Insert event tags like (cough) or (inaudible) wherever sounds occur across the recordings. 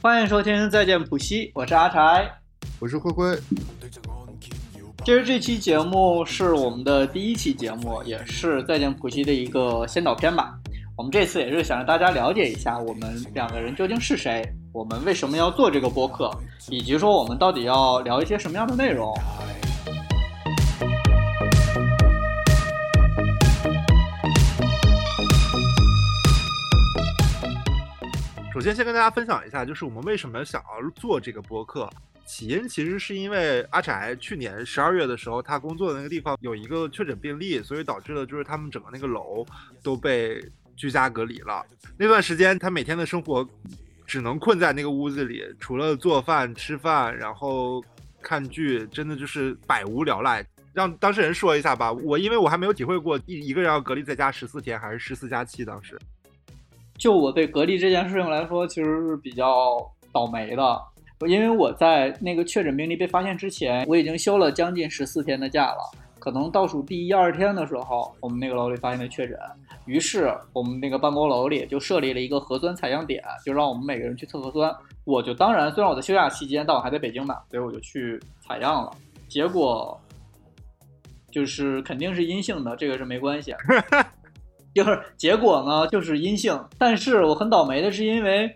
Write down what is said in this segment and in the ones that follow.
欢迎收听《再见普西》，我是阿柴，我是灰灰。其实这期节目是我们的第一期节目，也是《再见普西》的一个先导片吧。我们这次也是想让大家了解一下我们两个人究竟是谁，我们为什么要做这个播客，以及说我们到底要聊一些什么样的内容。首先，先跟大家分享一下，就是我们为什么想要做这个播客。起因其实是因为阿宅去年十二月的时候，他工作的那个地方有一个确诊病例，所以导致了就是他们整个那个楼都被居家隔离了。那段时间，他每天的生活只能困在那个屋子里，除了做饭、吃饭，然后看剧，真的就是百无聊赖。让当事人说一下吧，我因为我还没有体会过一一个人要隔离在家十四天，还是十四加七，当时。就我对隔离这件事情来说，其实是比较倒霉的，因为我在那个确诊病例被发现之前，我已经休了将近十四天的假了。可能倒数第一二天的时候，我们那个楼里发现了确诊，于是我们那个办公楼里就设立了一个核酸采样点，就让我们每个人去测核酸。我就当然，虽然我在休假期间，但我还在北京嘛，所以我就去采样了。结果就是肯定是阴性的，这个是没关系。(laughs) 就是结果呢，就是阴性。但是我很倒霉的是，因为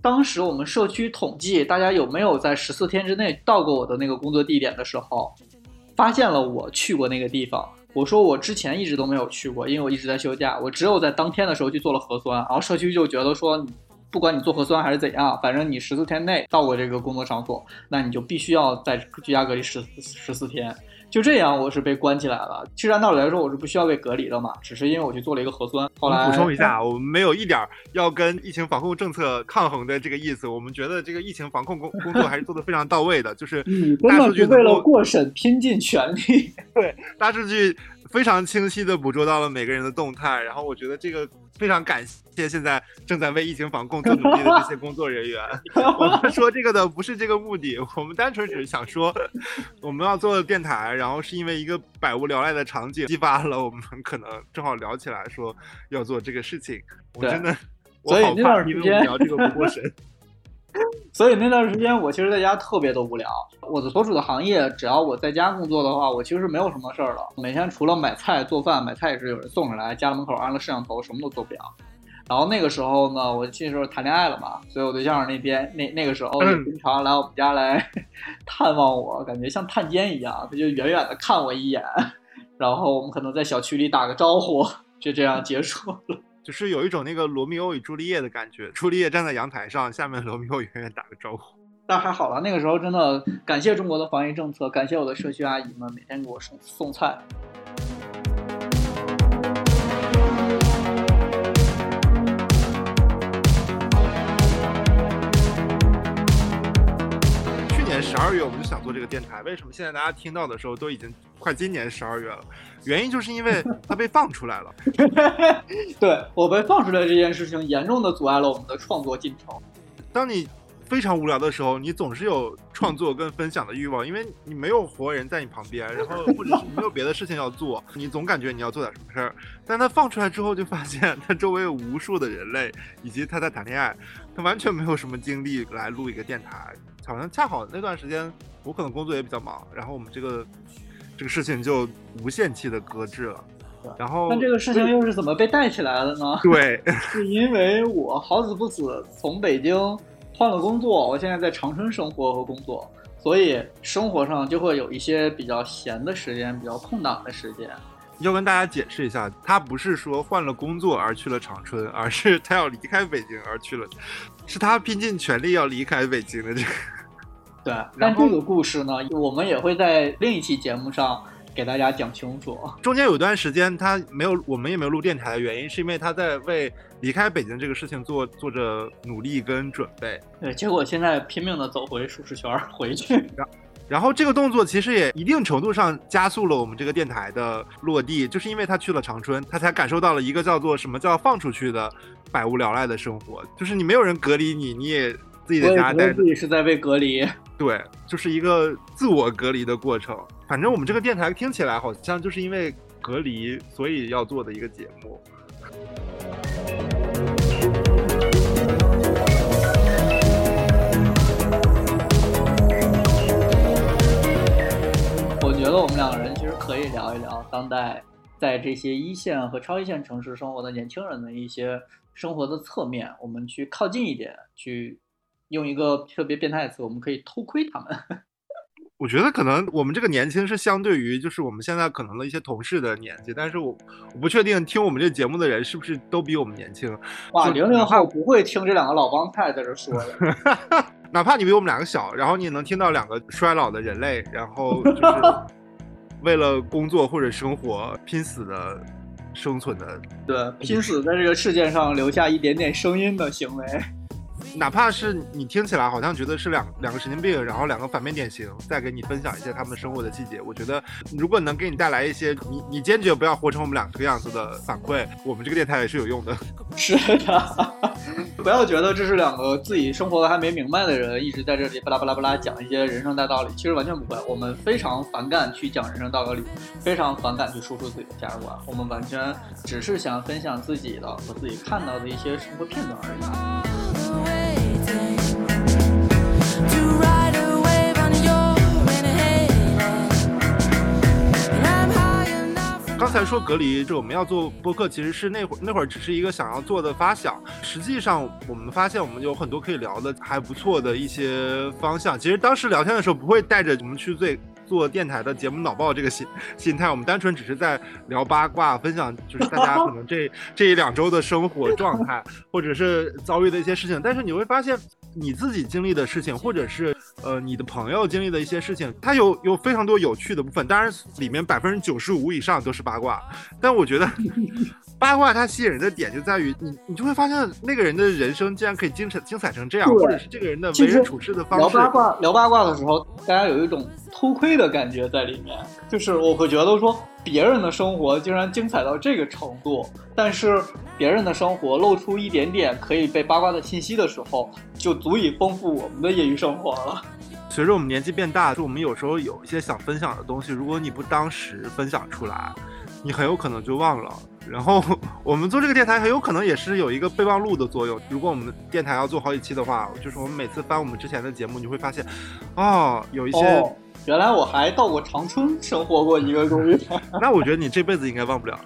当时我们社区统计大家有没有在十四天之内到过我的那个工作地点的时候，发现了我去过那个地方。我说我之前一直都没有去过，因为我一直在休假。我只有在当天的时候去做了核酸，然后社区就觉得说，不管你做核酸还是怎样，反正你十四天内到过这个工作场所，那你就必须要在居家隔离十十四天。就这样，我是被关起来了。其实按道理来说，我是不需要被隔离的嘛，只是因为我去做了一个核酸。后来补充一下，我们没有一点要跟疫情防控政策抗衡的这个意思。我们觉得这个疫情防控工工作还是做得非常到位的，就是大数据为了过审拼尽全力。对，大数据。非常清晰的捕捉到了每个人的动态，然后我觉得这个非常感谢现在正在为疫情防控做努力的这些工作人员。(laughs) 我们说这个的不是这个目的，我们单纯只是想说，我们要做电台，然后是因为一个百无聊赖的场景激发了我们，可能正好聊起来说要做这个事情。我真的，所以那段时间聊这个不过审。所以那段时间我其实在家特别的无聊。我的所处的行业，只要我在家工作的话，我其实是没有什么事儿了。每天除了买菜做饭，买菜也是有人送上来，家门口安了摄像头，什么都做不了。然后那个时候呢，我那时候谈恋爱了嘛，所以我对象那边那那个时候经常来我们家来 (laughs) 探望我，感觉像探监一样，他就远远的看我一眼，(laughs) 然后我们可能在小区里打个招呼，就这样结束了。就是有一种那个罗密欧与朱丽叶的感觉，朱丽叶站在阳台上，下面罗密欧远远打个招呼。但还好了，那个时候真的感谢中国的防疫政策，感谢我的社区阿姨们每天给我送送菜。二月我们就想做这个电台，为什么现在大家听到的时候都已经快今年十二月了？原因就是因为它被放出来了。(laughs) 对我被放出来这件事情，严重的阻碍了我们的创作进程。当你非常无聊的时候，你总是有创作跟分享的欲望，因为你没有活人在你旁边，然后或者是没有别的事情要做，你总感觉你要做点什么事儿。但它放出来之后，就发现它周围有无数的人类，以及他在谈恋爱，他完全没有什么精力来录一个电台。好像恰好那段时间，我可能工作也比较忙，然后我们这个这个事情就无限期的搁置了。然后，那这个事情又是怎么被带起来的呢？对，(laughs) 是因为我好死不死从北京换了工作，我现在在长春生活和工作，所以生活上就会有一些比较闲的时间，比较空档的时间。要跟大家解释一下，他不是说换了工作而去了长春，而是他要离开北京而去了，是他拼尽全力要离开北京的这个。对，但这个故事呢，我们也会在另一期节目上给大家讲清楚。中间有一段时间他没有，我们也没有录电台的原因，是因为他在为离开北京这个事情做做着努力跟准备。对，结果现在拼命的走回舒适圈回去。然后这个动作其实也一定程度上加速了我们这个电台的落地，就是因为他去了长春，他才感受到了一个叫做什么叫放出去的百无聊赖的生活，就是你没有人隔离你，你也。自己的家待着自己是在被隔离。(laughs) 对，就是一个自我隔离的过程。反正我们这个电台听起来好像就是因为隔离，所以要做的一个节目。我觉得我们两个人其实可以聊一聊当代在这些一线和超一线城市生活的年轻人的一些生活的侧面，我们去靠近一点，去用一个特别变态的词，我们可以偷窥他们。(laughs) 我觉得可能我们这个年轻是相对于就是我们现在可能的一些同事的年纪，但是我我不确定听我们这节目的人是不是都比我们年轻。哇，零零后不会听这两个老帮派在这说的。(laughs) 哪怕你比我们两个小，然后你能听到两个衰老的人类，然后就是 (laughs) 为了工作或者生活拼死的生存的，对，拼死在这个世界上留下一点点声音的行为。哪怕是你听起来好像觉得是两两个神经病，然后两个反面典型，再给你分享一些他们生活的细节，我觉得如果能给你带来一些你你坚决不要活成我们俩这个样子的反馈，我们这个电台也是有用的。(laughs) 是的，(laughs) 不要觉得这是两个自己生活的还没明白的人一直在这里巴拉巴拉巴拉讲一些人生大道理，其实完全不会。我们非常反感去讲人生大道理，非常反感去输出自己的价值观。我们完全只是想分享自己的和自己看到的一些生活片段而已。刚才说隔离，这我们要做播客，其实是那会儿那会儿只是一个想要做的发想。实际上，我们发现我们有很多可以聊的还不错的一些方向。其实当时聊天的时候，不会带着我们去做做电台的节目脑爆这个心心态，我们单纯只是在聊八卦，分享就是大家可能这这一两周的生活状态，或者是遭遇的一些事情。但是你会发现。你自己经历的事情，或者是呃你的朋友经历的一些事情，它有有非常多有趣的部分。当然，里面百分之九十五以上都是八卦。但我觉得 (laughs) 八卦它吸引人的点就在于你，你就会发现那个人的人生竟然可以精彩精彩成这样，或者是这个人的为人处事的方式。聊八卦聊八卦的时候，大家有一种偷窥的感觉在里面，就是我会觉得说。别人的生活竟然精彩到这个程度，但是别人的生活露出一点点可以被八卦的信息的时候，就足以丰富我们的业余生活了。随着我们年纪变大，就我们有时候有一些想分享的东西，如果你不当时分享出来，你很有可能就忘了。然后我们做这个电台很有可能也是有一个备忘录的作用。如果我们电台要做好几期的话，就是我们每次翻我们之前的节目，你会发现，哦，有一些。原来我还到过长春生活过一个月，(laughs) 那我觉得你这辈子应该忘不了。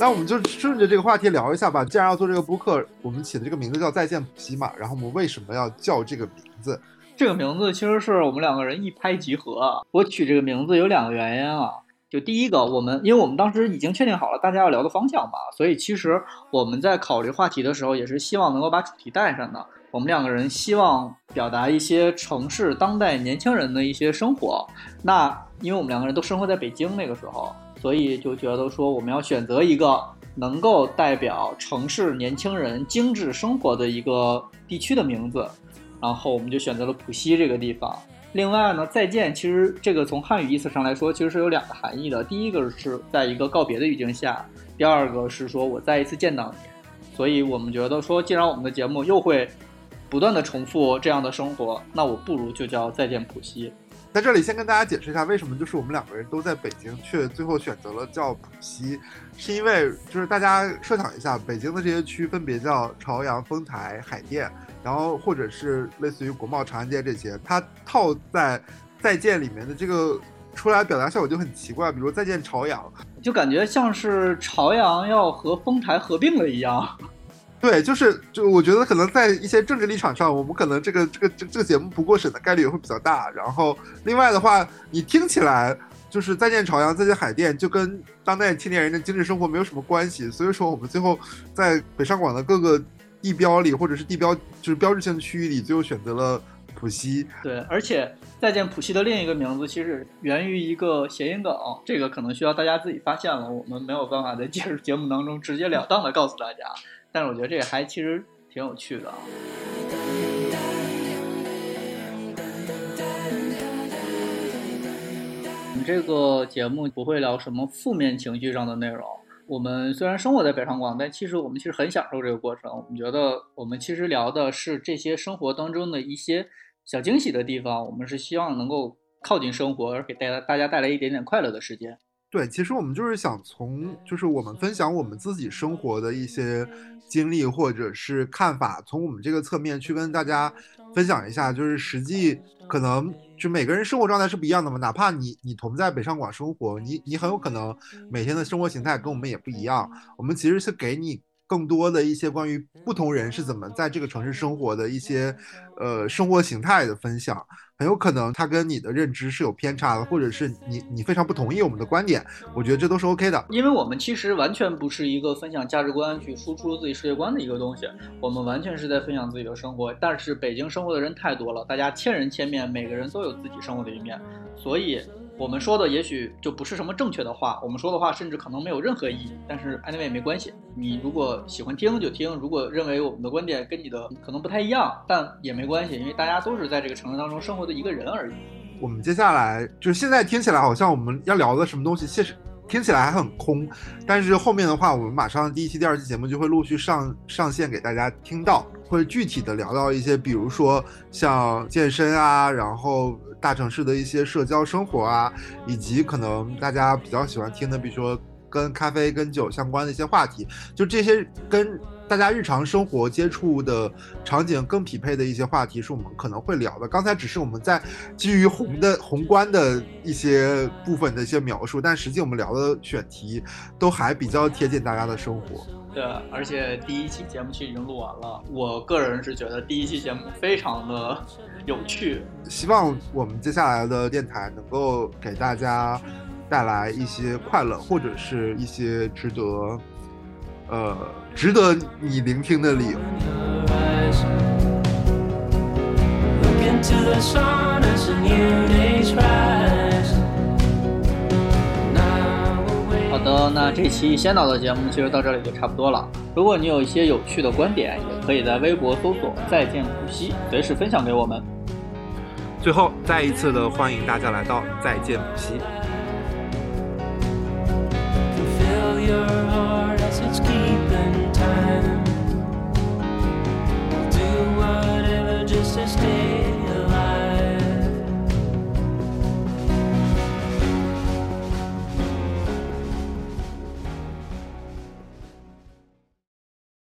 那我们就顺着这个话题聊一下吧。既然要做这个播客，我们起的这个名字叫“再见普西”嘛，然后我们为什么要叫这个名字？这个名字其实是我们两个人一拍即合。我取这个名字有两个原因啊。就第一个，我们因为我们当时已经确定好了大家要聊的方向嘛，所以其实我们在考虑话题的时候，也是希望能够把主题带上的。我们两个人希望表达一些城市当代年轻人的一些生活。那因为我们两个人都生活在北京那个时候，所以就觉得说我们要选择一个能够代表城市年轻人精致生活的一个地区的名字，然后我们就选择了浦西这个地方。另外呢，再见，其实这个从汉语意思上来说，其实是有两个含义的。第一个是在一个告别的语境下，第二个是说我再一次见到你。所以我们觉得说，既然我们的节目又会不断的重复这样的生活，那我不如就叫再见浦西。在这里先跟大家解释一下，为什么就是我们两个人都在北京，却最后选择了叫浦西，是因为就是大家设想一下，北京的这些区分别叫朝阳、丰台、海淀。然后或者是类似于国贸、长安街这些，它套在再见里面的这个出来表达效果就很奇怪。比如再见朝阳，就感觉像是朝阳要和丰台合并了一样。(laughs) 对，就是就我觉得可能在一些政治立场上，我们可能这个这个这这个节目不过审的概率也会比较大。然后另外的话，你听起来就是再见朝阳、再见海淀，就跟当代青年人的精致生活没有什么关系。所以说，我们最后在北上广的各个。地标里，或者是地标就是标志性的区域里，最后选择了浦西。对，而且再见浦西的另一个名字，其实源于一个谐音梗，这个可能需要大家自己发现了，我们没有办法在节节目当中直截了当的告诉大家。但是我觉得这个还其实挺有趣的。你这个节目不会聊什么负面情绪上的内容。我们虽然生活在北上广，但其实我们其实很享受这个过程。我们觉得我们其实聊的是这些生活当中的一些小惊喜的地方。我们是希望能够靠近生活，而给大家大家带来一点点快乐的时间。对，其实我们就是想从，就是我们分享我们自己生活的一些经历或者是看法，从我们这个侧面去跟大家分享一下，就是实际可能就每个人生活状态是不一样的嘛，哪怕你你同在北上广生活，你你很有可能每天的生活形态跟我们也不一样，我们其实是给你。更多的一些关于不同人是怎么在这个城市生活的一些，呃，生活形态的分享，很有可能他跟你的认知是有偏差的，或者是你你非常不同意我们的观点，我觉得这都是 OK 的。因为我们其实完全不是一个分享价值观去输出自己世界观的一个东西，我们完全是在分享自己的生活。但是北京生活的人太多了，大家千人千面，每个人都有自己生活的一面，所以。我们说的也许就不是什么正确的话，我们说的话甚至可能没有任何意义。但是 anyway 没关系，你如果喜欢听就听，如果认为我们的观点跟你的可能不太一样，但也没关系，因为大家都是在这个城市当中生活的一个人而已。我们接下来就是现在听起来好像我们要聊的什么东西，其实听起来还很空，但是后面的话，我们马上第一期、第二期节目就会陆续上上线给大家听到，会具体的聊到一些，比如说像健身啊，然后。大城市的一些社交生活啊，以及可能大家比较喜欢听的，比如说跟咖啡、跟酒相关的一些话题，就这些跟大家日常生活接触的场景更匹配的一些话题，是我们可能会聊的。刚才只是我们在基于宏的宏观的一些部分的一些描述，但实际我们聊的选题都还比较贴近大家的生活。对，而且第一期节目其实已经录完了。我个人是觉得第一期节目非常的有趣。希望我们接下来的电台能够给大家带来一些快乐，或者是一些值得，呃，值得你聆听的理由。好的，那这期先导的节目其实到这里就差不多了。如果你有一些有趣的观点，也可以在微博搜索“再见普西”，随时分享给我们。最后，再一次的欢迎大家来到“再见普西”。Valentine. I'll do whatever just to stay.